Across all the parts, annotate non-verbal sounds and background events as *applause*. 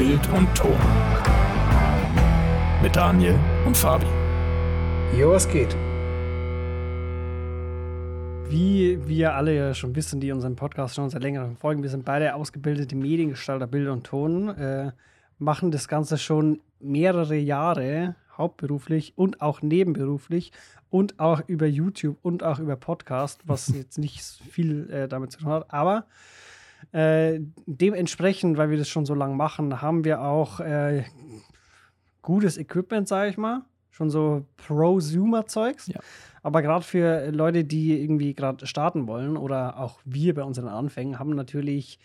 Bild und Ton. Mit Daniel und Fabi. Jo, was geht? Wie wir alle ja schon wissen, die unseren Podcast schon seit längerem folgen, wir sind beide ausgebildete Mediengestalter Bild und Ton, äh, machen das Ganze schon mehrere Jahre hauptberuflich und auch nebenberuflich und auch über YouTube und auch über Podcast, was *laughs* jetzt nicht viel äh, damit zu tun hat. Aber äh, dementsprechend, weil wir das schon so lange machen, haben wir auch äh, gutes Equipment, sage ich mal. Schon so Prosumer-Zeugs. Ja. Aber gerade für Leute, die irgendwie gerade starten wollen oder auch wir bei unseren Anfängen, haben natürlich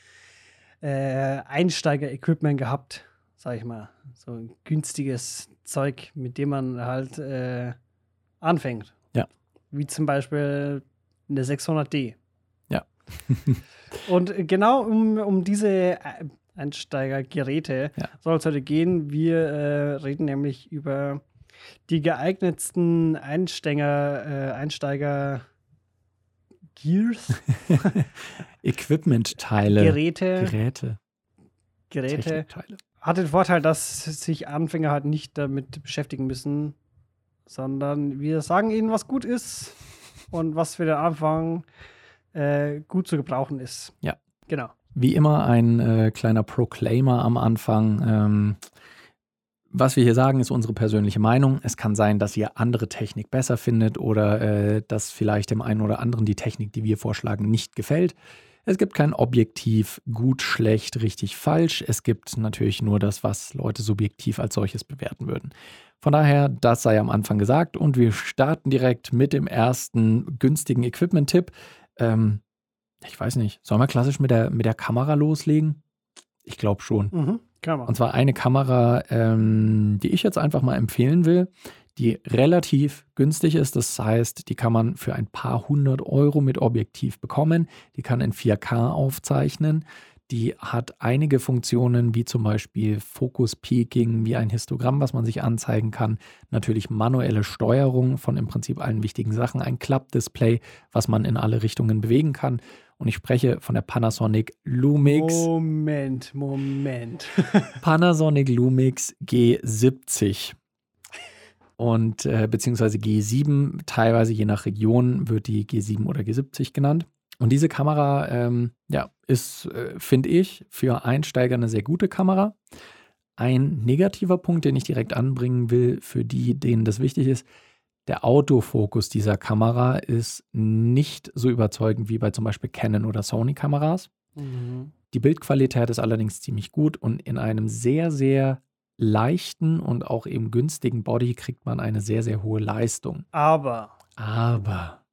äh, Einsteiger-Equipment gehabt, sag ich mal. So ein günstiges Zeug, mit dem man halt äh, anfängt. Ja. Wie zum Beispiel eine 600D. *laughs* Und genau um, um diese äh, Einsteigergeräte Ja. soll es heute gehen. Wir äh, reden nämlich über die geeignetsten Einsteiger, äh, Einsteiger Gears, *laughs* Equipment-Teile, Geräte, Geräte, Geräte. Hat den Vorteil, dass sich Anfänger halt nicht damit beschäftigen müssen, sondern wir sagen ihnen, was gut ist und was für den Anfang äh, gut zu gebrauchen ist. Ja. Genau. Wie immer ein äh, kleiner Proclaimer am Anfang. Ähm, was wir hier sagen, ist unsere persönliche Meinung. Es kann sein, dass ihr andere Technik besser findet oder äh, dass vielleicht dem einen oder anderen die Technik, die wir vorschlagen, nicht gefällt. Es gibt kein Objektiv gut, schlecht, richtig, falsch. Es gibt natürlich nur das, was Leute subjektiv als solches bewerten würden. Von daher, das sei am Anfang gesagt und wir starten direkt mit dem ersten günstigen Equipment-Tipp. Ähm, ich weiß nicht, sollen wir klassisch mit der, mit der Kamera loslegen? Ich glaube schon. Mhm. Man. Und zwar eine Kamera, ähm, die ich jetzt einfach mal empfehlen will, die relativ günstig ist. Das heißt, die kann man für ein paar hundert Euro mit Objektiv bekommen. Die kann in 4K aufzeichnen. Die hat einige Funktionen, wie zum Beispiel Focus Peaking, wie ein Histogramm, was man sich anzeigen kann. Natürlich manuelle Steuerung von im Prinzip allen wichtigen Sachen. Ein Klappdisplay, was man in alle Richtungen bewegen kann. Und ich spreche von der Panasonic Lumix. Moment, Moment. *laughs* Panasonic Lumix G70 und äh, beziehungsweise G7, teilweise je nach Region wird die G7 oder G70 genannt. Und diese Kamera, ähm, ja, ist, äh, finde ich, für Einsteiger eine sehr gute Kamera. Ein negativer Punkt, den ich direkt anbringen will, für die, denen das wichtig ist, der Autofokus dieser Kamera ist nicht so überzeugend wie bei zum Beispiel Canon oder Sony-Kameras. Mhm. Die Bildqualität ist allerdings ziemlich gut und in einem sehr, sehr leichten und auch eben günstigen Body kriegt man eine sehr, sehr hohe Leistung. Aber Aber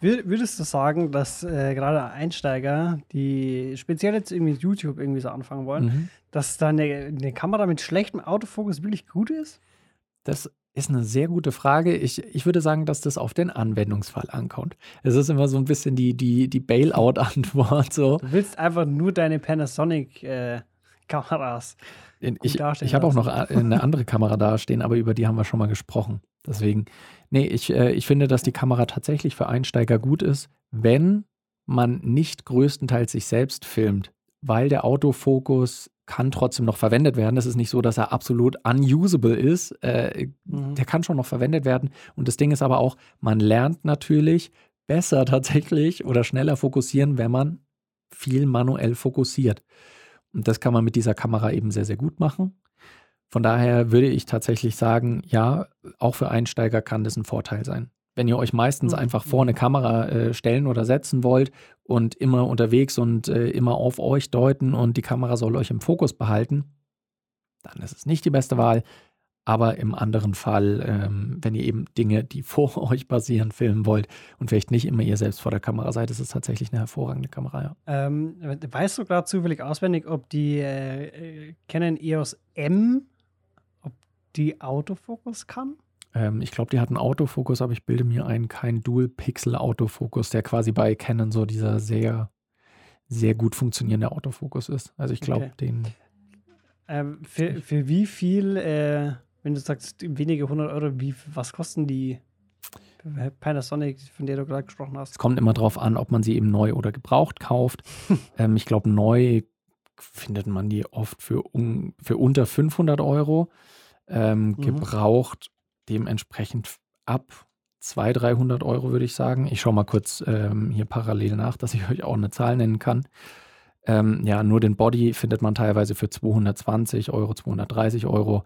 würdest du sagen, dass äh, gerade Einsteiger, die speziell jetzt irgendwie mit YouTube irgendwie so anfangen wollen, mhm. dass da eine, eine Kamera mit schlechtem Autofokus wirklich gut ist? das ist eine sehr gute Frage. Ich, ich würde sagen, dass das auf den Anwendungsfall ankommt. Es ist immer so ein bisschen die, die, die Bailout-Antwort. So. Du willst einfach nur deine Panasonic-Kameras. In- Gut Ich, ich habe auch noch a- eine andere Kamera dastehen, aber über die haben wir schon mal gesprochen. Deswegen, nee, ich, äh, ich finde, dass die Kamera tatsächlich für Einsteiger gut ist, wenn man nicht größtenteils sich selbst filmt, weil der Autofokus kann trotzdem noch verwendet werden. Es ist nicht so, dass er absolut unusable ist. Äh, Mhm. der kann schon noch verwendet werden. Und das Ding ist aber auch, man lernt natürlich besser tatsächlich oder schneller fokussieren, wenn man viel manuell fokussiert. Und das kann man mit dieser Kamera eben sehr, sehr gut machen. Von daher würde ich tatsächlich sagen, ja, auch für Einsteiger kann das ein Vorteil sein. Wenn ihr euch meistens Mhm. einfach vor eine Kamera äh, stellen oder setzen wollt und immer unterwegs und äh, immer auf euch deuten und die Kamera soll euch im Fokus behalten, dann ist es nicht die beste Wahl. Aber im anderen Fall, ähm, wenn ihr eben Dinge, die *laughs* vor euch passieren, filmen wollt und vielleicht nicht immer ihr selbst vor der Kamera seid, ist es tatsächlich eine hervorragende Kamera, ja. Ähm, weißt du gerade zufällig auswendig, ob die äh, äh, Canon EOS M, die Autofokus kann? Ähm, ich glaube, die hatten Autofokus, aber ich bilde mir ein, kein Dual-Pixel-Autofokus, der quasi bei Canon so dieser sehr, sehr gut funktionierende Autofokus ist. Also ich glaube, Okay. den. Ähm, für, für wie viel, äh, wenn du sagst wenige hundert Euro, wie, was kosten die Panasonic, von der du gerade gesprochen hast? Es kommt immer drauf an, ob man sie eben neu oder gebraucht kauft. *laughs* ähm, ich glaube, neu findet man die oft für, un, für unter 500 Euro. Ähm, Mhm. Gebraucht dementsprechend ab 200, 300 Euro, würde ich sagen. Ich schaue mal kurz ähm, hier parallel nach, dass ich *laughs* euch auch eine Zahl nennen kann. Ähm, ja, nur den Body findet man teilweise für 220 Euro, 230 Euro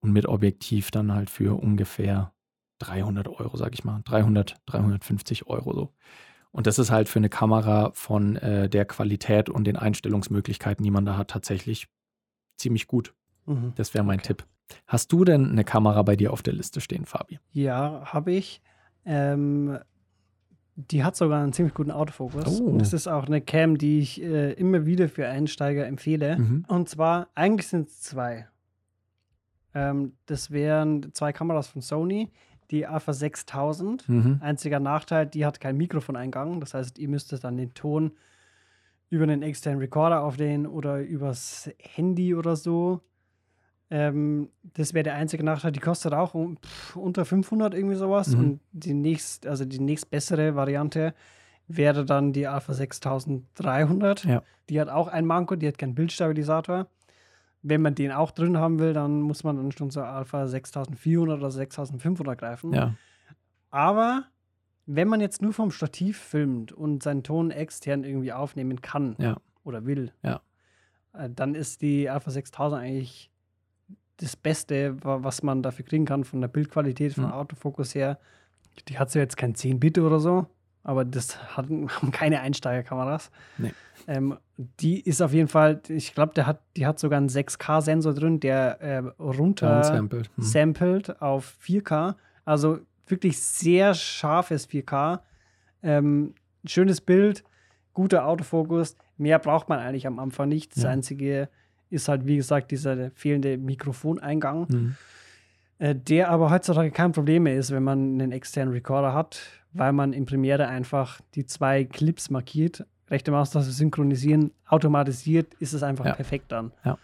und mit Objektiv dann halt für ungefähr 300 Euro, sag ich mal. 300, 350 Euro so. Und das ist halt für eine Kamera von äh, der Qualität und den Einstellungsmöglichkeiten, die man da hat, tatsächlich ziemlich gut. Mhm. Das wäre mein Okay. Tipp. Hast du denn eine Kamera bei dir auf der Liste stehen, Fabi? Ja, habe ich. Ähm, die hat sogar einen ziemlich guten Autofokus. Oh. Und das ist auch eine Cam, die ich äh, immer wieder für Einsteiger empfehle. Mhm. Und zwar, eigentlich sind es zwei. Ähm, das wären zwei Kameras von Sony, die Alpha 6000. Mhm. Einziger Nachteil, die hat keinen Mikrofoneingang. Das heißt, ihr müsstet dann den Ton über einen externen Recorder aufnehmen oder übers Handy oder so. Ähm, das wäre der einzige Nachteil. Die kostet auch um, pff, unter 500 irgendwie sowas. Mhm. Und die nächst, also die nächst bessere Variante wäre dann die Alpha 6300. Ja. Die hat auch ein Manko, die hat keinen Bildstabilisator. Wenn man den auch drin haben will, dann muss man dann schon zur Alpha 6400 oder 6500 greifen. Ja. Aber wenn man jetzt nur vom Stativ filmt und seinen Ton extern irgendwie aufnehmen kann Ja. oder will, äh, dann ist die Alpha 6000 eigentlich das Beste, wa- was man dafür kriegen kann von der Bildqualität, vom Mhm. Autofokus her. Die hat so jetzt kein 10-Bit oder so, aber das hat, *laughs* haben keine Einsteigerkameras. Nee. Ähm, die ist auf jeden Fall, ich glaube, der hat, die hat sogar einen 6K-Sensor drin, der äh, runter Downsampled. Mhm. sampled auf 4K. Also wirklich sehr scharfes 4K. Ähm, schönes Bild, guter Autofokus. Mehr braucht man eigentlich am Anfang nicht. Das Ja. Einzige ist halt, wie gesagt, dieser fehlende Mikrofoneingang, Mhm. äh, der aber heutzutage kein Problem mehr ist, wenn man einen externen Recorder hat, weil man in Premiere einfach die zwei Clips markiert, rechte Maustaste synchronisieren, automatisiert ist es einfach Ja. perfekt dann. Ja.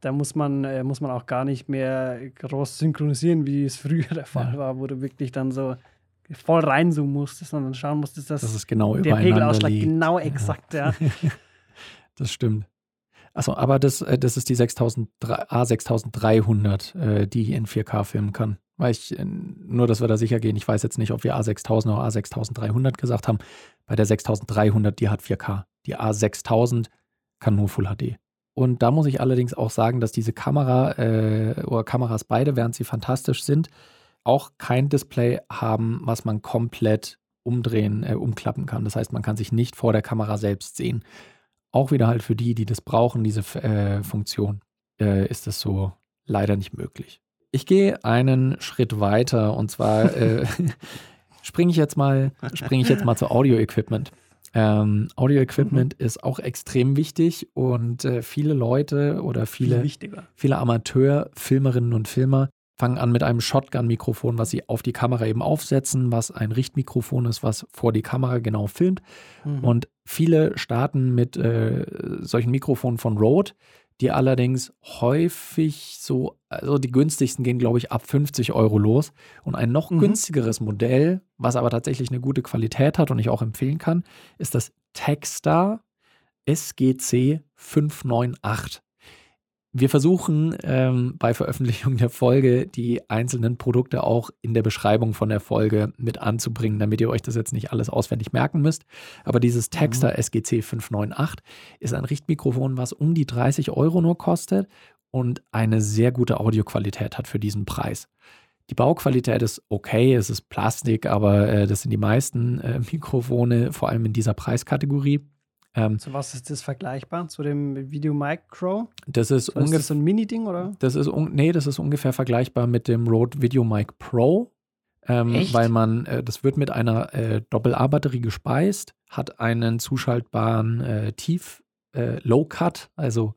Da muss man, äh, muss man auch gar nicht mehr groß synchronisieren, wie es *laughs* früher der Fall Ja. war, wo du wirklich dann so voll reinzoomen musstest und dann schauen musstest, dass Das ist genau der Pegelausschlag liegt. genau exakt, ja. *laughs* Das stimmt. Achso, aber das, äh, das ist die 6000, A6300, äh, die in 4K filmen kann. Weil ich, äh, nur dass wir da sicher gehen, ich weiß jetzt nicht, ob wir A6000 oder A6300 gesagt haben. Bei der 6300, die hat 4K. Die A6000 kann nur Full HD. Und da muss ich allerdings auch sagen, dass diese Kamera äh, oder Kameras beide, während sie fantastisch sind, auch kein Display haben, was man komplett umdrehen, äh, umklappen kann. Das heißt, man kann sich nicht vor der Kamera selbst sehen. Auch wieder halt für die, die das brauchen, diese äh, Funktion, äh, ist das so leider nicht möglich. Ich gehe einen Schritt weiter und zwar *laughs* äh, springe ich jetzt mal, springe ich jetzt mal zu Audio-Equipment. Ähm, Audio-Equipment ist auch extrem wichtig und äh, viele Leute oder Viel viele, viele Amateur-Filmerinnen und Filmer fangen an mit einem Shotgun-Mikrofon, was sie auf die Kamera eben aufsetzen, was ein Richtmikrofon ist, was vor die Kamera genau filmt. Mhm. Und viele starten mit äh, solchen Mikrofonen von Rode, die allerdings häufig so, also die günstigsten gehen, glaube ich, ab 50 Euro los. Und ein noch Mhm. günstigeres Modell, was aber tatsächlich eine gute Qualität hat und ich auch empfehlen kann, ist das Techstar SGC 598. Wir versuchen ähm, bei Veröffentlichung der Folge die einzelnen Produkte auch in der Beschreibung von der Folge mit anzubringen, damit ihr euch das jetzt nicht alles auswendig merken müsst. Aber dieses Texter SGC 598 ist ein Richtmikrofon, was um die 30 Euro nur kostet und eine sehr gute Audioqualität hat für diesen Preis. Die Bauqualität ist okay, es ist Plastik, aber äh, das sind die meisten äh, Mikrofone, vor allem in dieser Preiskategorie. Ähm, Zu was ist das vergleichbar? Zu dem Video Micro? das ist So, ist ungefähr. das so ein Mini-Ding, oder? Das ist, nee, das ist ungefähr vergleichbar mit dem Rode VideoMic Pro. Ähm? Weil man, äh, das wird mit einer äh, Doppel-A-Batterie gespeist, hat einen zuschaltbaren äh, Tief, äh, Low-Cut, also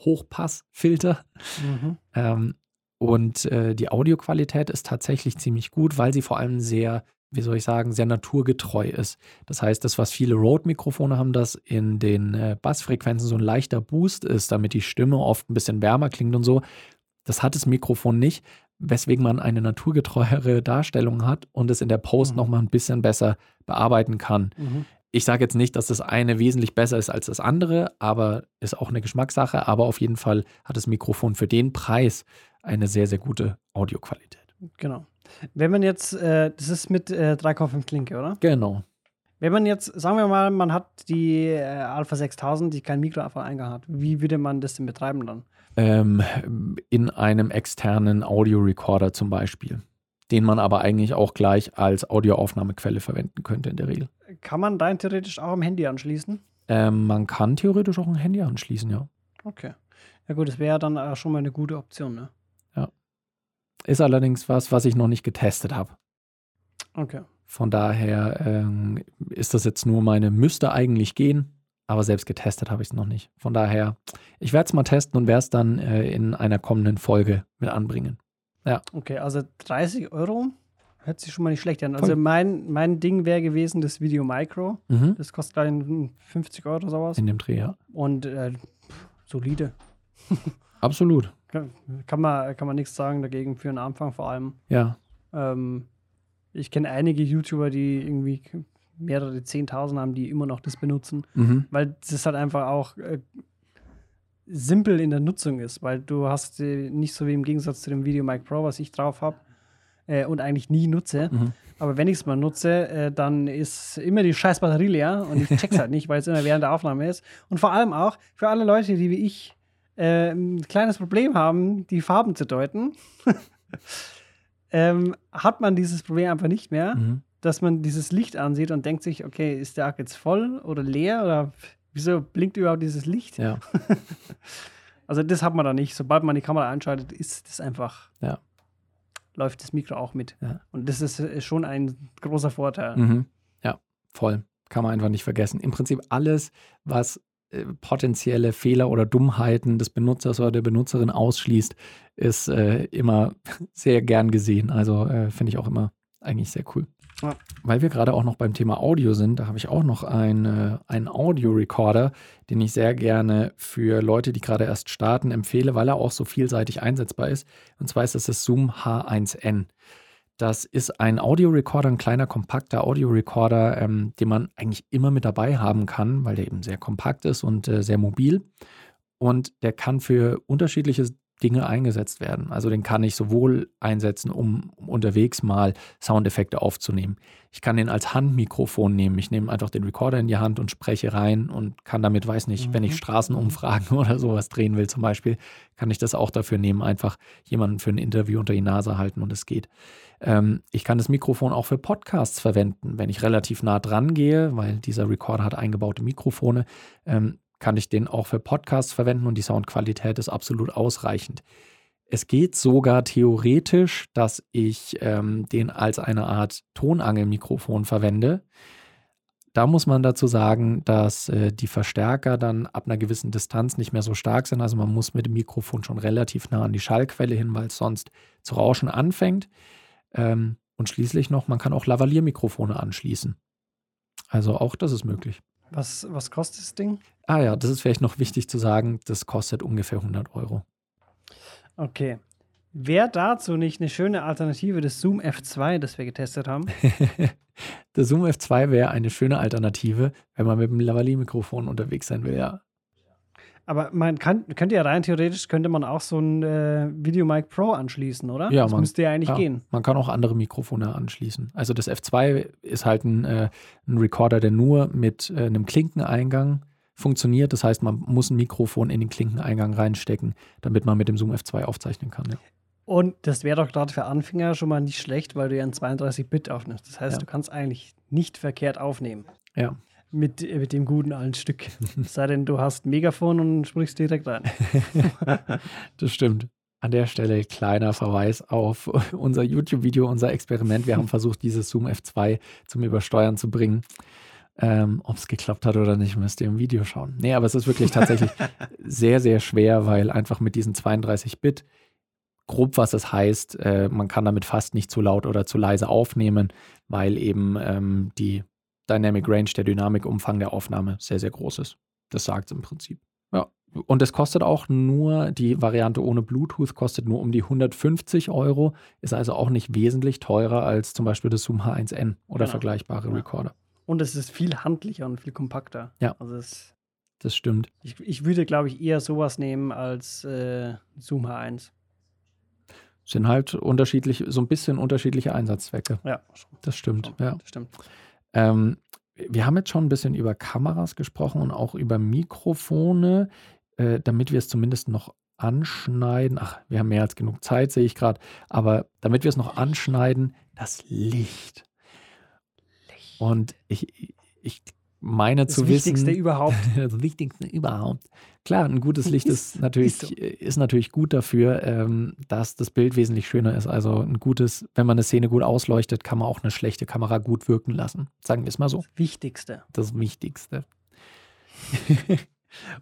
Hochpassfilter. Mhm. Ähm, und äh, die Audioqualität ist tatsächlich ziemlich gut, weil sie vor allem sehr, wie soll ich sagen, sehr naturgetreu ist. Das heißt, das, was viele Rode-Mikrofone haben, dass in den äh, Bassfrequenzen so ein leichter Boost ist, damit die Stimme oft ein bisschen wärmer klingt und so, das hat das Mikrofon nicht, weswegen man eine naturgetreuere Darstellung hat und es in der Post Mhm. nochmal ein bisschen besser bearbeiten kann. Mhm. ich sage jetzt nicht, dass das eine wesentlich besser ist als das andere, aber ist auch eine Geschmackssache. Aber auf jeden Fall hat das Mikrofon für den Preis eine sehr, sehr gute Audioqualität. Genau. Wenn man jetzt, äh, das ist mit äh, 3,5 Klinke, oder? Genau. Wenn man jetzt, sagen wir mal, man hat die äh, Alpha 6000, die kein Mikroeingang hat, wie würde man das denn betreiben dann? Ähm, in einem externen Audiorecorder zum Beispiel, den man aber eigentlich auch gleich als Audioaufnahmequelle verwenden könnte in der Regel. Kann man rein theoretisch auch am Handy anschließen? Ähm, man kann theoretisch auch ein Handy anschließen, ja. Okay. Ja gut, das wäre dann schon mal eine gute Option, ne? Ist allerdings was, was ich noch nicht getestet habe. Okay. Von daher ähm, ist das jetzt nur meine, müsste eigentlich gehen, aber selbst getestet habe ich es noch nicht. Von daher, ich werde es mal testen und werde es dann äh, in einer kommenden Folge mit anbringen. Ja. Okay, also 30 Euro hört sich schon mal nicht schlecht an. Also Voll. mein, mein Ding wäre gewesen das Video Micro. Mhm. Das kostet dann 50 Euro oder sowas. In dem Dreh, ja. Und äh, solide. Absolut. Kann, man, kann man nichts sagen dagegen für einen Anfang vor allem. Ja. Ähm, ich kenne einige YouTuber, die irgendwie mehrere 10.000 haben, die immer noch das benutzen, Mhm. weil das halt einfach auch äh, simpel in der Nutzung ist, weil du hast äh, nicht so wie im Gegensatz zu dem Video Mic Pro, was ich drauf habe äh, und eigentlich nie nutze. Mhm. Aber wenn ich es mal nutze, äh, dann ist immer die scheiß Batterie leer und ich check's halt nicht, weil es immer während der Aufnahme ist. Und vor allem auch für alle Leute, die wie ich äh, ein kleines Problem haben, die Farben zu deuten, *laughs* ähm, hat man dieses Problem einfach nicht mehr, Mhm. dass man dieses Licht ansieht und denkt sich, okay, ist der Akku jetzt voll oder leer oder wieso blinkt überhaupt dieses Licht? Ja. *laughs* Also das hat man da nicht. Sobald man die Kamera einschaltet, ist das einfach, Ja. läuft das Mikro auch mit. Ja. Und das ist äh, schon ein großer Vorteil. Mhm. Ja, voll. Kann man einfach nicht vergessen. Im Prinzip alles, was potenzielle Fehler oder Dummheiten des Benutzers oder der Benutzerin ausschließt, ist äh, immer *laughs* sehr gern gesehen. Also äh, finde ich auch immer eigentlich sehr cool. Ja. Weil wir gerade auch noch beim Thema Audio sind, da habe ich auch noch ein, äh, einen Audio-Recorder, den ich sehr gerne für Leute, die gerade erst starten, empfehle, weil er auch so vielseitig einsetzbar ist. Und zwar ist das das Zoom H1N. Das ist ein Audiorecorder, ein kleiner, kompakter Audiorecorder, ähm, den man eigentlich immer mit dabei haben kann, weil der eben sehr kompakt ist und äh, sehr mobil. Und der kann für unterschiedliche Dinge eingesetzt werden. Also den kann ich sowohl einsetzen, um, unterwegs mal Soundeffekte aufzunehmen. Ich kann den als Handmikrofon nehmen. Ich nehme einfach den Recorder in die Hand und spreche rein und kann damit, weiß nicht, wenn ich Mhm. Straßenumfragen *laughs* oder sowas drehen will zum Beispiel, kann ich das auch dafür nehmen, einfach jemanden für ein Interview unter die Nase halten und es geht. Ähm, ich kann das Mikrofon auch für Podcasts verwenden, wenn ich relativ nah dran gehe, weil dieser Recorder hat eingebaute Mikrofone, ähm, kann ich den auch für Podcasts verwenden und die Soundqualität ist absolut ausreichend. Es geht sogar theoretisch, dass ich ähm, den als eine Art Tonangelmikrofon verwende. Da muss man dazu sagen, dass äh, die Verstärker dann ab einer gewissen Distanz nicht mehr so stark sind. Also man muss mit dem Mikrofon schon relativ nah an die Schallquelle hin, weil es sonst zu rauschen anfängt. Ähm, und schließlich noch, man kann auch Lavalier-Mikrofone anschließen. Also auch das ist möglich. Was, was kostet das Ding? Ah ja, das ist vielleicht noch wichtig zu sagen, das kostet ungefähr 100 Euro. Okay. Wäre dazu nicht eine schöne Alternative des Zoom F2, das wir getestet haben? *laughs* Der Zoom F2 wäre eine schöne Alternative, wenn man mit dem Lavalier-Mikrofon unterwegs sein will, ja. Aber man kann, könnte ja rein theoretisch, könnte man auch so ein äh, Video Mic Pro anschließen, oder? Ja, das man- müsste ja eigentlich ja, gehen. Man kann auch andere Mikrofone anschließen. Also das F2 ist halt ein, äh, ein Recorder, der nur mit äh, einem Klinkeneingang funktioniert. Das heißt, man muss ein Mikrofon in den Klinkeneingang reinstecken, damit man mit dem Zoom F2 aufzeichnen kann. Ja. Und das wäre doch gerade für Anfänger schon mal nicht schlecht, weil du ja in 32-Bit aufnimmst. Das heißt, Ja. du kannst eigentlich nicht verkehrt aufnehmen. ja. Mit, äh, mit dem guten alten Stück. Es *laughs* sei denn, du hast ein Megafon und sprichst direkt rein. *laughs* Das stimmt. An der Stelle kleiner Verweis auf *laughs* unser YouTube-Video, unser Experiment. Wir haben versucht, dieses Zoom F2 zum Übersteuern zu bringen. Ähm, Ob es geklappt hat oder nicht, müsst ihr im Video schauen. Nee, aber es ist wirklich tatsächlich sehr, sehr schwer, weil einfach mit diesen 32-Bit, grob was es heißt, äh, man kann damit fast nicht zu laut oder zu leise aufnehmen, weil eben ähm, die Dynamic Range, der Dynamikumfang der Aufnahme sehr, sehr groß ist. Das sagt es im Prinzip. Ja. Und es kostet auch nur, die Variante ohne Bluetooth kostet nur um die 150 Euro, ist also auch nicht wesentlich teurer als zum Beispiel das Zoom H1N oder Genau. vergleichbare Ja. Recorder. Und es ist viel handlicher und viel kompakter. Ja. Also es, Das stimmt. ich, ich würde, glaube ich, eher sowas nehmen als äh, Zoom H1. Sind halt unterschiedlich, so ein bisschen unterschiedliche Einsatzzwecke. Ja. Das stimmt, ja. Das stimmt. Ähm, wir haben jetzt schon ein bisschen über Kameras gesprochen und auch über Mikrofone, äh, damit wir es zumindest noch anschneiden. Ach, wir haben mehr als genug Zeit, sehe ich gerade. Aber damit wir es noch anschneiden, das Licht. Und ich, ich meine Das zu Wichtigste wissen, überhaupt. *laughs* das Wichtigste überhaupt. Klar, ein gutes Licht ist, Ist- natürlich, ist so. ist natürlich gut dafür, ähm, dass das Bild wesentlich schöner ist. Also ein gutes, wenn man eine Szene gut ausleuchtet, kann man auch eine schlechte Kamera gut wirken lassen. Sagen wir es mal so. Das Wichtigste. Das Wichtigste. *laughs*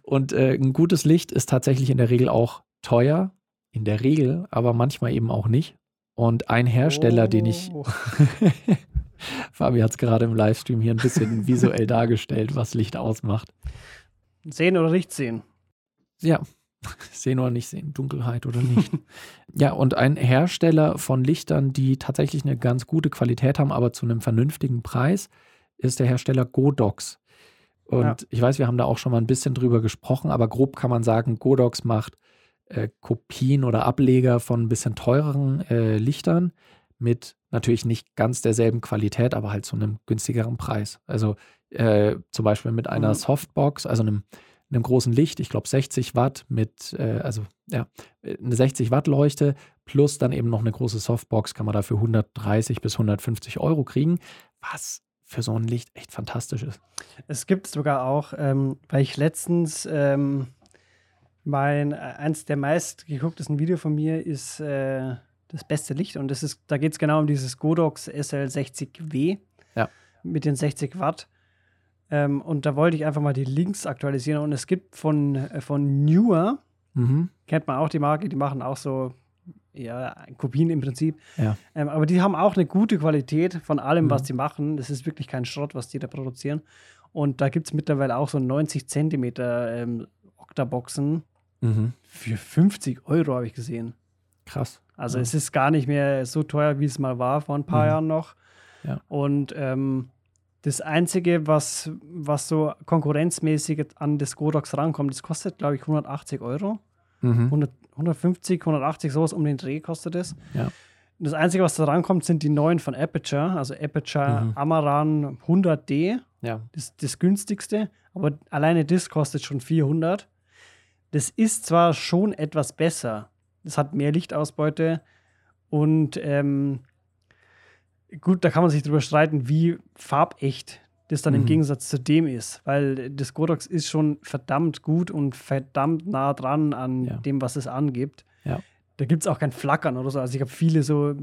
Und äh, ein gutes Licht ist tatsächlich in der Regel auch teuer. In der Regel, aber manchmal eben auch nicht. Und ein Hersteller, den ich Oh. *laughs* Fabi hat es gerade im Livestream hier ein bisschen visuell dargestellt, was Licht ausmacht. Sehen oder nicht sehen. Ja, *laughs* sehen oder nicht sehen, Dunkelheit oder nicht. *laughs* ja, und ein Hersteller von Lichtern, die tatsächlich eine ganz gute Qualität haben, aber zu einem vernünftigen Preis, ist der Hersteller Godox. Und Ja. ich weiß, wir haben da auch schon mal ein bisschen drüber gesprochen, aber grob kann man sagen, Godox macht äh, Kopien oder Ableger von ein bisschen teureren äh, Lichtern mit natürlich nicht ganz derselben Qualität, aber halt zu einem günstigeren Preis. Also äh, zum Beispiel mit einer Mhm. Softbox, also einem, einem großen Licht, ich glaube 60 Watt mit, äh, also ja, eine 60 Watt Leuchte plus dann eben noch eine große Softbox kann man dafür 130 bis 150 Euro kriegen, was für so ein Licht echt fantastisch ist. Es gibt sogar auch, ähm, weil ich letztens ähm, mein, äh, eins der meistgegucktesten Video von mir ist äh, das beste Licht und das ist, da geht es genau um dieses Godox SL60W Ja. mit den 60 Watt. Ähm, und da wollte ich einfach mal die Links aktualisieren und es gibt von, äh, von Newer, Mhm. kennt man auch die Marke, die machen auch so ja, Kopien im Prinzip. Ja. Ähm, aber die haben auch eine gute Qualität von allem, was Mhm. die machen. Das ist wirklich kein Schrott, was die da produzieren. Und da gibt es mittlerweile auch so 90 Zentimeter ähm, Octaboxen Mhm. für 50 Euro, habe ich gesehen. Krass. Also Ja. es ist gar nicht mehr so teuer, wie es mal war vor ein paar Mhm. Jahren noch. Ja. Und ähm, das Einzige, was, was so konkurrenzmäßig an das Godox rankommt, das kostet, glaube ich, 180 Euro. Mhm. 100, 150, 180, sowas um den Dreh kostet es. Ja. Das Einzige, was da rankommt, sind die neuen von Aperture, also Aperture Mhm. Amaran 100D, Ja. das, das günstigste, aber alleine das kostet schon 400. Das ist zwar schon etwas besser, das hat mehr Lichtausbeute und ähm, gut, da kann man sich drüber streiten, wie farbecht das dann im Mhm. Gegensatz zu dem ist, weil das Godox ist schon verdammt gut und verdammt nah dran an Ja. dem, was es angibt. Ja. Da gibt es auch kein Flackern oder so. Also ich habe viele so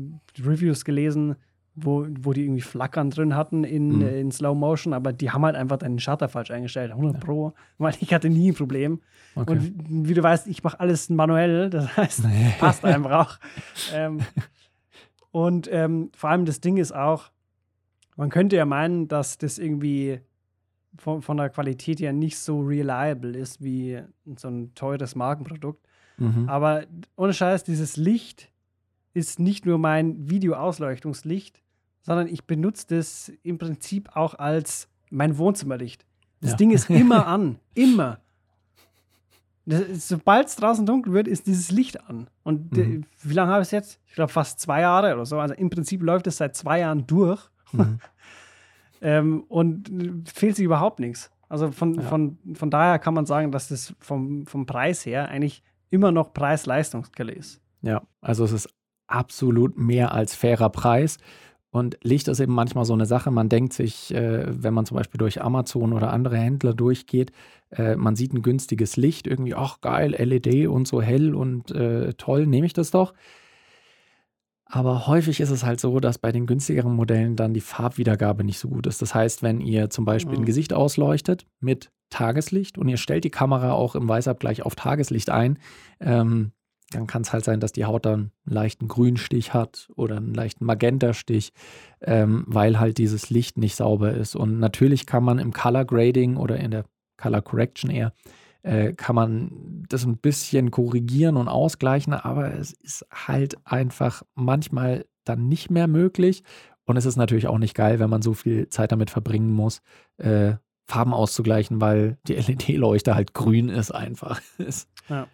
Reviews gelesen, wo, wo die irgendwie Flackern drin hatten in, Mhm. äh, in Slow Motion, aber die haben halt einfach deinen Shutter falsch eingestellt. 100 Ja. Pro. Weil ich hatte nie ein Problem. Okay. Und wie, du weißt, ich mache alles manuell. Das *laughs* heißt, passt einfach auch. *laughs* Ähm, und ähm, vor allem das Ding ist auch, man könnte ja meinen, dass das irgendwie von, von der Qualität her nicht so reliable ist wie so ein teures Markenprodukt. mhm. Aber ohne Scheiß, dieses Licht ist nicht nur mein Videoausleuchtungslicht, sondern ich benutze das im Prinzip auch als mein Wohnzimmerlicht. Das Ja. Ding ist *laughs* immer an. Immer. Sobald es draußen dunkel wird, ist dieses Licht an. Und Mhm. wie lange habe ich es jetzt? Ich glaube fast zwei Jahre oder so. Also im Prinzip läuft es seit zwei Jahren durch Mhm. *laughs* ähm, und fehlt sich überhaupt nichts. Also von, Ja. von, von daher kann man sagen, dass das vom, vom Preis her eigentlich immer noch Preis-Leistungskiller ist. Ja, also es ist absolut mehr als fairer Preis. Und Licht ist eben manchmal so eine Sache. Man denkt sich, äh, wenn man zum Beispiel durch Amazon oder andere Händler durchgeht, äh, man sieht ein günstiges Licht, irgendwie, ach geil, LED und so hell und äh, toll, nehme ich das doch. Aber häufig ist es halt so, dass bei den günstigeren Modellen dann die Farbwiedergabe nicht so gut ist. Das heißt, wenn ihr zum Beispiel ein Mhm. Gesicht ausleuchtet mit Tageslicht und ihr stellt die Kamera auch im Weißabgleich auf Tageslicht ein, ähm, dann kann es halt sein, dass die Haut dann einen leichten Grünstich hat oder einen leichten Magentastich, ähm, weil halt dieses Licht nicht sauber ist. Und natürlich kann man im Color Grading oder in der Color Correction eher, äh, kann man das ein bisschen korrigieren und ausgleichen, aber es ist halt einfach manchmal dann nicht mehr möglich. Und es ist natürlich auch nicht geil, wenn man so viel Zeit damit verbringen muss, äh, Farben auszugleichen, weil die LED-Leuchte halt grün ist einfach. *laughs* Ja.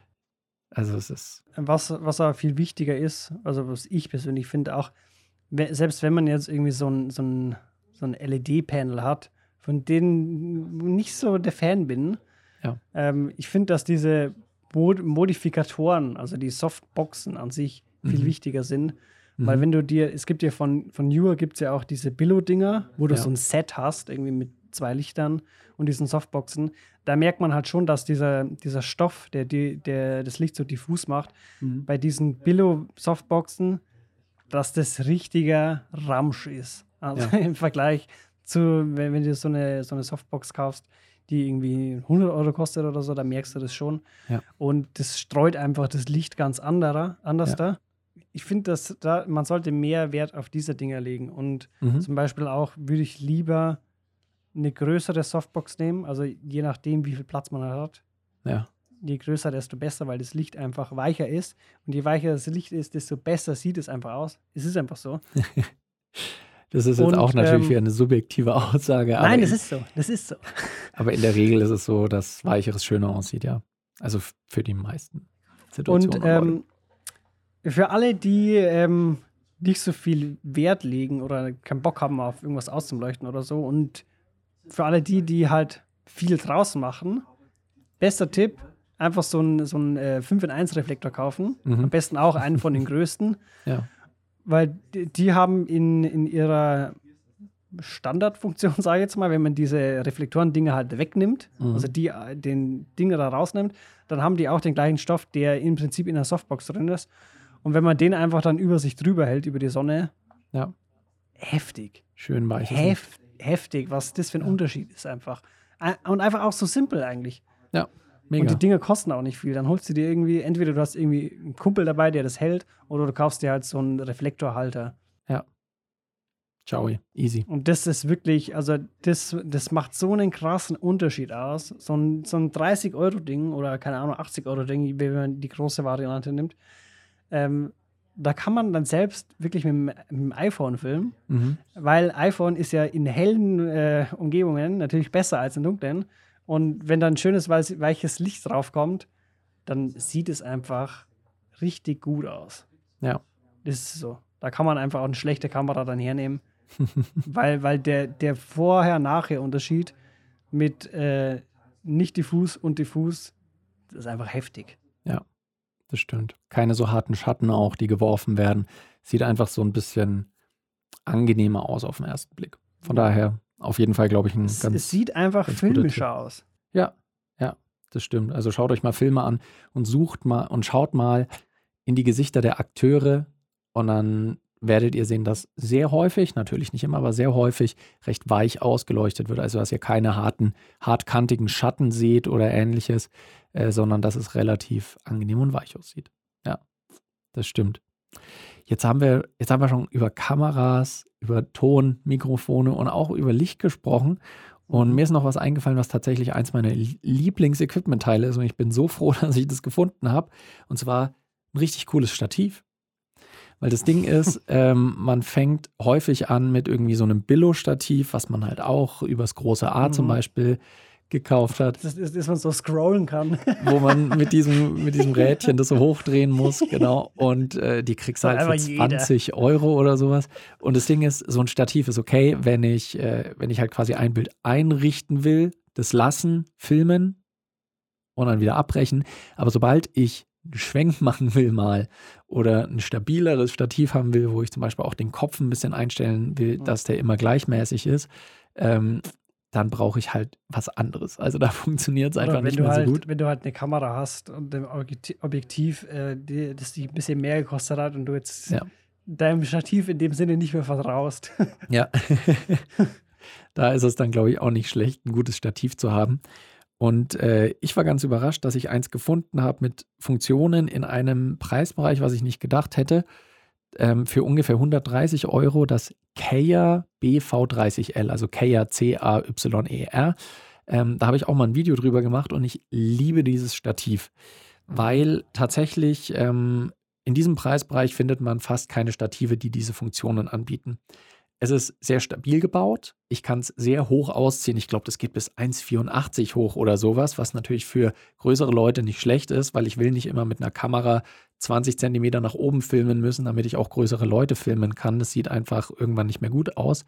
Also es ist. Was, was aber viel wichtiger ist, also was ich persönlich finde, auch, selbst wenn man jetzt irgendwie so ein, so ein, so ein LED-Panel hat, von denen nicht so der Fan bin, Ja. ähm, ich finde, dass diese Mod Modifikatoren, also die Softboxen an sich, viel Mhm. wichtiger sind. Weil Mhm. wenn du dir, es gibt ja von, von Newer gibt es ja auch diese Billo-Dinger, wo du Ja. so ein Set hast, irgendwie mit zwei Lichtern und diesen Softboxen. Da merkt man halt schon, dass dieser, dieser Stoff, der, die, der das Licht so diffus macht, Mhm. bei diesen Billo-Softboxen, dass das richtiger Ramsch ist. Also Ja. im Vergleich zu, wenn, wenn du so eine, so eine Softbox kaufst, die irgendwie 100 Euro kostet oder so, dann merkst du das schon. Ja. Und das streut einfach das Licht ganz anderer, anders Ja. da. Ich finde, dass da, man sollte mehr Wert auf diese Dinger legen. Und Mhm. zum Beispiel auch würde ich lieber eine größere Softbox nehmen, also je nachdem, wie viel Platz man hat. Ja. Je größer, desto besser, weil das Licht einfach weicher ist. Und je weicher das Licht ist, desto besser sieht es einfach aus. Es ist einfach so. *laughs* Das ist jetzt Und, auch natürlich ähm, wieder eine subjektive Aussage. Nein, in, das ist so. Das ist so. *laughs* aber in der Regel ist es so, dass Weicheres schöner aussieht, ja. Also für die meisten Situationen. Und ähm, für alle, die ähm, nicht so viel Wert legen oder keinen Bock haben, auf irgendwas auszuleuchten oder so, und für alle die, die halt viel draußen machen, bester Tipp, einfach so einen so einen, äh, 5 in 1 Reflektor kaufen. Mhm. Am besten auch einen von den *laughs* größten, ja. weil die, die haben in, in ihrer Standardfunktion, *laughs* sage ich jetzt mal, wenn man diese Reflektoren-Dinge halt wegnimmt, Mhm. also die den Dinge da rausnimmt, dann haben die auch den gleichen Stoff, der im Prinzip in der Softbox drin ist. Und wenn man den einfach dann über sich drüber hält, über die Sonne, ja, heftig. schön weich. Hef heftig, was das für ein Unterschied ist einfach. Ein- Und einfach auch so simpel eigentlich. Ja, Und mega. die Dinge kosten auch nicht viel. Dann holst du dir irgendwie, entweder du hast irgendwie einen Kumpel dabei, der das hält, oder du kaufst dir halt so einen Reflektorhalter. Ciao, easy. Und das ist wirklich, also das, das macht so einen krassen Unterschied aus. So ein, so ein 30-Euro-Ding oder keine Ahnung, 80-Euro-Ding, wenn man die große Variante nimmt. Ähm, da kann man dann selbst wirklich mit dem, mit dem iPhone filmen, Mhm. weil iPhone ist ja in hellen äh, Umgebungen natürlich besser als in dunklen. Und wenn dann schönes weiches Licht draufkommt, dann sieht es einfach richtig gut aus. Ja. Das ist so. Da kann man einfach auch eine schlechte Kamera dann hernehmen, *laughs* weil, weil der, der Vorher-Nachher-Unterschied mit äh, nicht diffus und diffus, das ist einfach heftig. Das stimmt. Keine so harten Schatten auch, die geworfen werden. Sieht einfach so ein bisschen angenehmer aus auf den ersten Blick. Von daher auf jeden Fall, glaube ich, ein Es, ganz. es sieht einfach filmischer aus. Ja, ja, das stimmt. Also schaut euch mal Filme an und sucht mal und schaut mal in die Gesichter der Akteure und dann werdet ihr sehen, dass sehr häufig, natürlich nicht immer, aber sehr häufig recht weich ausgeleuchtet wird. Also dass ihr keine harten, hartkantigen Schatten seht oder ähnliches, äh, sondern dass es relativ angenehm und weich aussieht. Ja, das stimmt. Jetzt haben wir, jetzt haben wir schon über Kameras, über Ton, Mikrofone und auch über Licht gesprochen. Und mir ist noch was eingefallen, was tatsächlich eins meiner Lie- Lieblings-Equipment-Teile ist. Und ich bin so froh, *laughs* dass ich das gefunden habe. Und zwar ein richtig cooles Stativ. Weil das Ding ist, *laughs* ähm, man fängt häufig an mit irgendwie so einem Billo-Stativ, was man halt auch übers große A zum Mhm. Beispiel gekauft hat, Das ist, dass man so scrollen kann. wo man mit diesem, mit diesem *laughs* Rädchen das so hochdrehen muss, genau. Und äh, die kriegst du halt für einfach jeder. 20 Euro oder sowas. Und das Ding ist, so ein Stativ ist okay, wenn ich, äh, wenn ich halt quasi ein Bild einrichten will, das lassen, filmen und dann wieder abbrechen. Aber sobald ich einen Schwenk *laughs* machen will mal oder ein stabileres Stativ haben will, wo ich zum Beispiel auch den Kopf ein bisschen einstellen will, Mhm. dass der immer gleichmäßig ist, ähm, dann brauche ich halt was anderes. Also da *laughs* funktioniert es einfach nicht du mehr halt, so gut. Wenn du halt eine Kamera hast und ein Objekti- Objektiv, äh, die, das dich ein bisschen mehr gekostet hat und du jetzt Ja. deinem Stativ in dem Sinne nicht mehr vertraust. Ja. *laughs* *laughs* da ist es dann, glaube ich, auch nicht schlecht, ein gutes Stativ zu haben. Und äh, ich war ganz überrascht, dass ich eins gefunden habe mit Funktionen in einem Preisbereich, was ich nicht gedacht hätte. Ähm, für ungefähr 130 Euro das Keyer BV30L, also Keyer C-A-Y-E-R. Ähm, da habe ich auch mal ein Video drüber gemacht und ich liebe dieses Stativ, weil tatsächlich ähm, in diesem Preisbereich findet man fast keine Stative, die diese Funktionen anbieten. Es ist sehr stabil gebaut. Ich kann es sehr hoch ausziehen. Ich glaube, das geht bis 1,84 hoch oder sowas, was natürlich für größere Leute nicht schlecht ist, weil ich will nicht immer mit einer Kamera 20 Zentimeter nach oben filmen müssen, damit ich auch größere Leute filmen kann. Das sieht einfach irgendwann nicht mehr gut aus.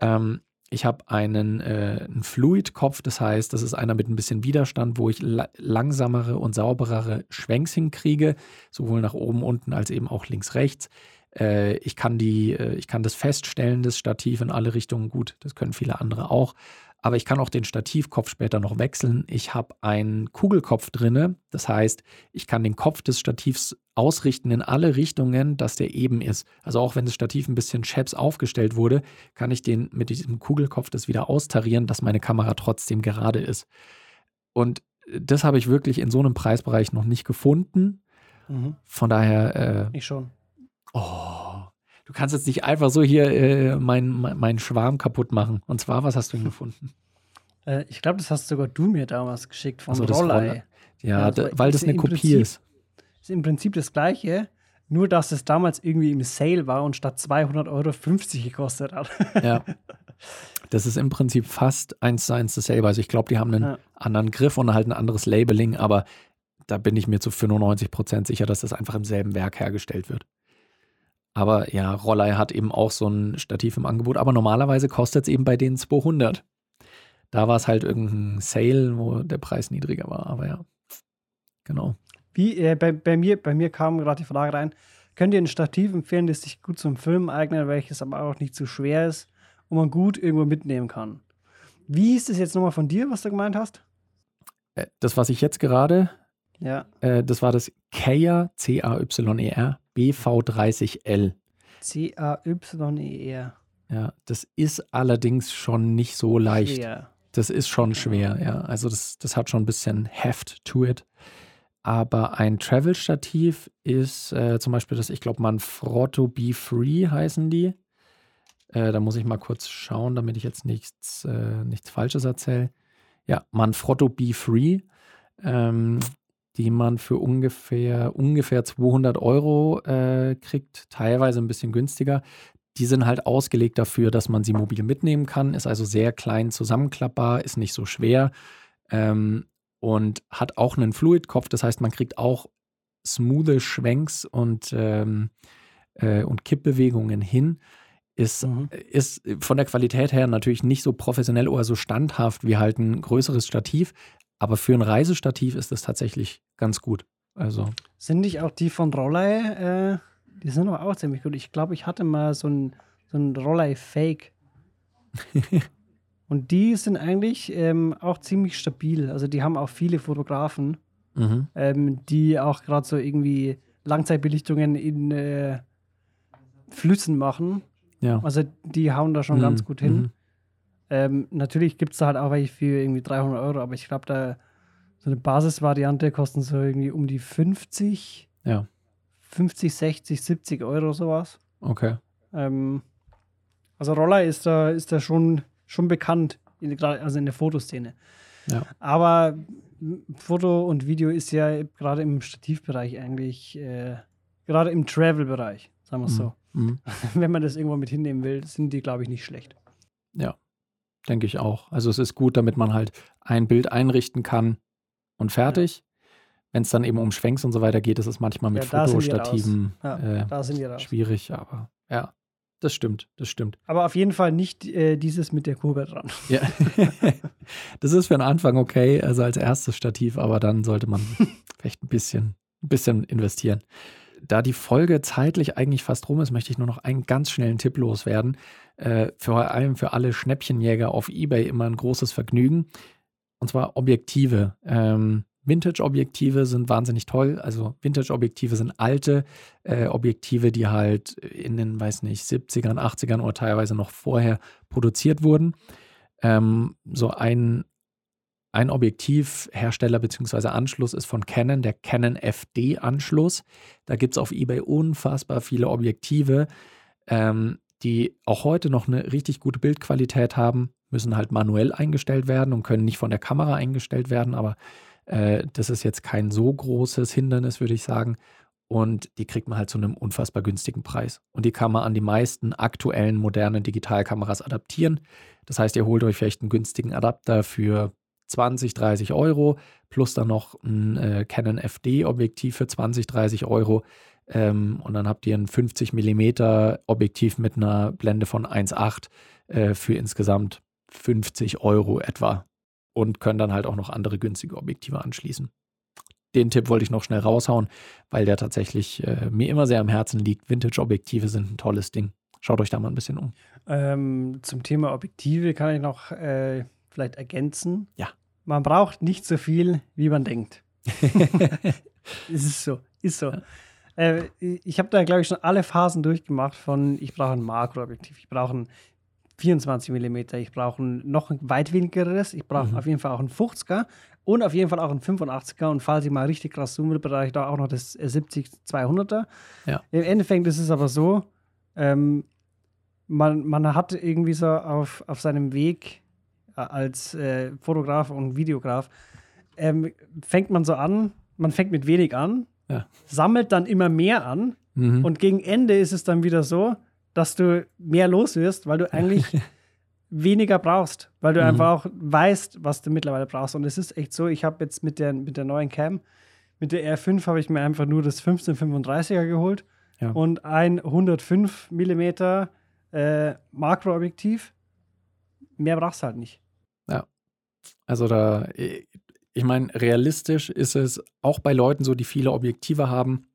Ähm, ich habe einen, äh, einen Fluid-Kopf, das heißt, das ist einer mit ein bisschen Widerstand, wo ich la langsamere und sauberere Schwenks hinkriege, sowohl nach oben, unten als eben auch links, rechts. Äh, ich, kann die, äh, ich kann das Feststellen des Stativ in alle Richtungen gut, das können viele andere auch. Aber ich kann auch den Stativkopf später noch wechseln. Ich habe einen Kugelkopf drinne, das heißt, ich kann den Kopf des Stativs ausrichten in alle Richtungen, dass der eben ist. Also auch wenn das Stativ ein bisschen scheps aufgestellt wurde, kann ich den mit diesem Kugelkopf das wieder austarieren, dass meine Kamera trotzdem gerade ist. Und das habe ich wirklich in so einem Preisbereich noch nicht gefunden. Mhm. Von daher. Äh, ich schon. Oh, du kannst jetzt nicht einfach so hier äh, meinen mein Schwarm kaputt machen. Und zwar, was hast du denn gefunden? *laughs* Äh, ich glaube, das hast sogar du mir damals geschickt von also Rollei. Ja, ja da, weil das eine Kopie Prinzip, ist. Ist im Prinzip das Gleiche, nur dass es damals irgendwie im Sale war und statt 200 Euro 50 gekostet hat. *laughs* Ja. Das ist im Prinzip fast eins zu eins dasselbe. Also ich glaube, die haben einen ja. anderen Griff und halt ein anderes Labeling, aber da bin ich mir zu 95 Prozent sicher, dass das einfach im selben Werk hergestellt wird. Aber ja, Rollei hat eben auch so ein Stativ im Angebot, aber normalerweise kostet es eben bei denen 200. Da war es halt irgendein Sale, wo der Preis niedriger war, aber ja, genau. Wie, äh, bei, bei, mir, bei mir kam gerade die Frage rein, könnt ihr ein Stativ empfehlen, das sich gut zum Filmen eignet, welches aber auch nicht zu schwer ist und man gut irgendwo mitnehmen kann? Wie ist es jetzt nochmal von dir, was du gemeint hast? Äh, das, was ich jetzt gerade, ja. Äh, das war das Keyer, C-A-Y-E-R, BV30L. C-A-Y-E-R. Ja, das ist allerdings schon nicht so leicht. Schwer. Das ist schon schwer, ja. Also das, das hat schon ein bisschen Heft to it. Aber ein Travel-Stativ ist äh, zum Beispiel das, ich glaube, Manfrotto Be Free heißen die. Äh, da muss ich mal kurz schauen, damit ich jetzt nichts, äh, nichts Falsches erzähle. Ja, Manfrotto Be Free. Ähm, die man für ungefähr, ungefähr 200 Euro äh, kriegt, teilweise ein bisschen günstiger. Die sind halt ausgelegt dafür, dass man sie mobil mitnehmen kann, ist also sehr klein zusammenklappbar, ist nicht so schwer ähm, und hat auch einen Fluidkopf. Das heißt, man kriegt auch smooth Schwenks und, ähm, äh, und Kippbewegungen hin. Ist, mhm. ist von der Qualität her natürlich nicht so professionell oder so standhaft wie halt ein größeres Stativ, aber für ein Reisestativ ist das tatsächlich ganz gut. Also. Sind nicht auch die von Rollei, äh, die sind aber auch ziemlich gut. Ich glaube, ich hatte mal so ein, so ein Rollei-Fake. *laughs* Und die sind eigentlich ähm, auch ziemlich stabil. Also die haben auch viele Fotografen, mhm. ähm, die auch gerade so irgendwie Langzeitbelichtungen in äh, Flüssen machen. Ja. Also die hauen da schon mhm. ganz gut hin. Mhm. Ähm, natürlich gibt es da halt auch welche für irgendwie 300 Euro, aber ich glaube, da so eine Basisvariante kosten so irgendwie um die 50. Ja. 50, 60, 70 Euro sowas. Okay. Ähm, also Roller ist da, ist da schon, schon bekannt, in, also in der Fotoszene. Ja. Aber Foto und Video ist ja gerade im Stativbereich eigentlich, äh, gerade im Travel-Bereich, sagen wir es mhm. so. Mhm. *laughs* Wenn man das irgendwo mit hinnehmen will, sind die, glaube ich, nicht schlecht. Ja, denke ich auch. Also es ist gut, damit man halt ein Bild einrichten kann und fertig. Ja. Wenn es dann eben um Schwenks und so weiter geht, ist es manchmal mit ja, Fotostativen ja, äh, schwierig, aber ja, das stimmt, das stimmt. Aber auf jeden Fall nicht äh, dieses mit der Kurve dran. Ja. *laughs* das ist für den Anfang okay, also als erstes Stativ, aber dann sollte man *laughs* vielleicht ein bisschen, ein bisschen investieren. Da die Folge zeitlich eigentlich fast rum ist, möchte ich nur noch einen ganz schnellen Tipp loswerden. Äh, vor allem für alle Schnäppchenjäger auf Ebay immer ein großes Vergnügen. Und zwar Objektive. Ähm, Vintage-Objektive sind wahnsinnig toll. Also Vintage-Objektive sind alte äh, Objektive, die halt in den, weiß nicht, 70ern, 80ern oder teilweise noch vorher produziert wurden. Ähm, so ein, ein Objektivhersteller bzw. Anschluss ist von Canon, der Canon FD-Anschluss. Da gibt es auf eBay unfassbar viele Objektive, ähm, die auch heute noch eine richtig gute Bildqualität haben müssen halt manuell eingestellt werden und können nicht von der Kamera eingestellt werden, aber äh, das ist jetzt kein so großes Hindernis, würde ich sagen. und die kriegt man halt zu einem unfassbar günstigen Preis. Und die kann man an die meisten aktuellen modernen Digitalkameras adaptieren. Das heißt, ihr holt euch vielleicht einen günstigen Adapter für 20, 30 Euro, plus dann noch ein äh, Canon FD-Objektiv für 20, 30 Euro. Ähm, und dann habt ihr ein 50 mm Objektiv mit einer Blende von 1,8 äh, für insgesamt 50 Euro etwa. Und können dann halt auch noch andere günstige Objektive anschließen den Tipp wollte ich noch schnell raushauen, weil der tatsächlich äh, mir immer sehr am Herzen liegt. Vintage-Objektive sind ein tolles Ding. Schaut euch da mal ein bisschen um. Ähm, zum Thema Objektive kann ich noch äh, vielleicht ergänzen. Ja. Man braucht nicht so viel, wie man denkt. *laughs* ist es so, ist so. Ja. Äh, ich habe da, glaube ich, schon alle Phasen durchgemacht von, ich brauche ein Makroobjektiv, ich brauche ein 24 mm, ich brauche noch ein weitwinkligeres, ich brauche mhm. auf jeden Fall auch ein 50er und auf jeden Fall auch ein 85er. Und falls ich mal richtig krass zoomen will, brauche ich da auch noch das 70-200er. Ja. Im Endeffekt ist es aber so, ähm, man, man hat irgendwie so auf, auf seinem Weg äh, als äh, Fotograf und Videograf, ähm, fängt man so an, man fängt mit wenig an, ja. sammelt dann immer mehr an mhm. und gegen Ende ist es dann wieder so, dass du mehr los wirst, weil du eigentlich *laughs* weniger brauchst, weil du mhm. einfach auch weißt, was du mittlerweile brauchst. Und es ist echt so, ich habe jetzt mit der, mit der neuen Cam, mit der R5 habe ich mir einfach nur das 1535er geholt ja. und ein 105 mm äh, Makroobjektiv. Mehr brauchst du halt nicht. Also da, ich meine, realistisch ist es auch bei Leuten so, die viele Objektive haben.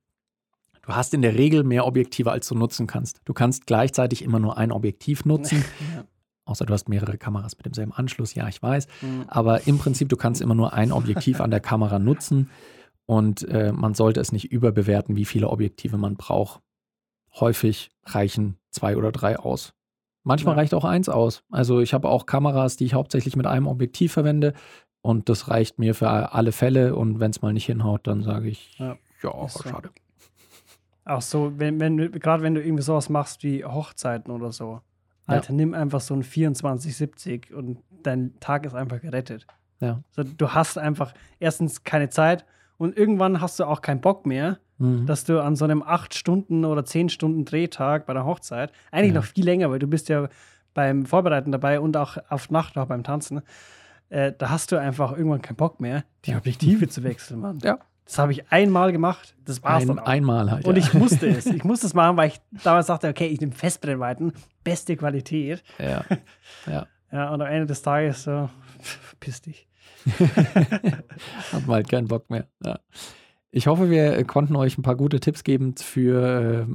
Du hast in der Regel mehr Objektive, als du nutzen kannst. Du kannst gleichzeitig immer nur ein Objektiv *laughs* nutzen. ja. Außer du hast mehrere Kameras mit demselben Anschluss, ja, ich weiß. Mhm. Aber im Prinzip, du kannst immer nur ein Objektiv an der Kamera nutzen und äh, man sollte es nicht überbewerten, wie viele Objektive man braucht. Häufig reichen zwei oder drei aus. Manchmal ja. reicht auch eins aus. Also ich habe auch Kameras, die ich hauptsächlich mit einem Objektiv verwende und das reicht mir für alle Fälle und wenn es mal nicht hinhaut, dann sage ich, ja, ja so. schade. Auch so, wenn, wenn gerade wenn du irgendwie sowas machst wie Hochzeiten oder so. Alter, ja. nimm einfach so ein 2470 und dein Tag ist einfach gerettet. Ja. Also, du hast einfach erstens keine Zeit und irgendwann hast du auch keinen Bock mehr, mhm. dass du an so einem 8 Stunden oder 10 Stunden Drehtag bei der Hochzeit, eigentlich ja. noch viel länger, weil du bist ja beim Vorbereiten dabei und auch auf Nacht noch beim Tanzen, äh, da hast du einfach irgendwann keinen Bock mehr, die Objektive zu wechseln, Mann. Ja. Das habe ich einmal gemacht. Das war es Ein, Einmal halt. Und ja. ich musste es. *laughs* Ich musste es machen, weil ich damals dachte, okay, ich nehme Festbrennweiten, beste Qualität. Ja. Ja. *laughs* ja und am Ende des Tages so, verpiss dich. *laughs* Hat mal halt keinen Bock mehr. Ja. Ich hoffe, wir konnten euch ein paar gute Tipps geben für äh,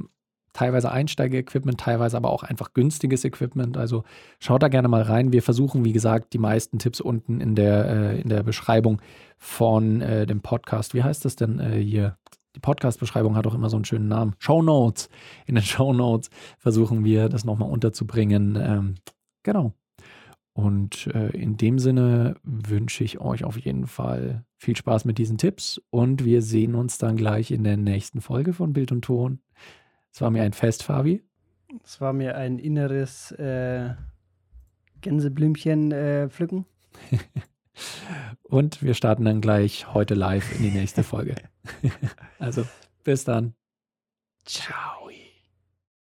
teilweise Einsteiger-Equipment, teilweise aber auch einfach günstiges Equipment. Also schaut da gerne mal rein. Wir versuchen, wie gesagt, die meisten Tipps unten in der, äh, in der Beschreibung von äh, dem Podcast. Wie heißt das denn äh, hier? Die Podcast-Beschreibung hat auch immer so einen schönen Namen. Show Notes. In den Show Notes versuchen wir, das nochmal unterzubringen. Ähm, genau. Und äh, in dem Sinne wünsche ich euch auf jeden Fall viel Spaß mit diesen Tipps und wir sehen uns dann gleich in der nächsten Folge von Bild und Ton. Es war mir ein Fest, Fabi. Es war mir ein inneres äh, Gänseblümchen äh, pflücken. *laughs* Und wir starten dann gleich heute live in die nächste Folge. *laughs* also, bis dann. Ciao.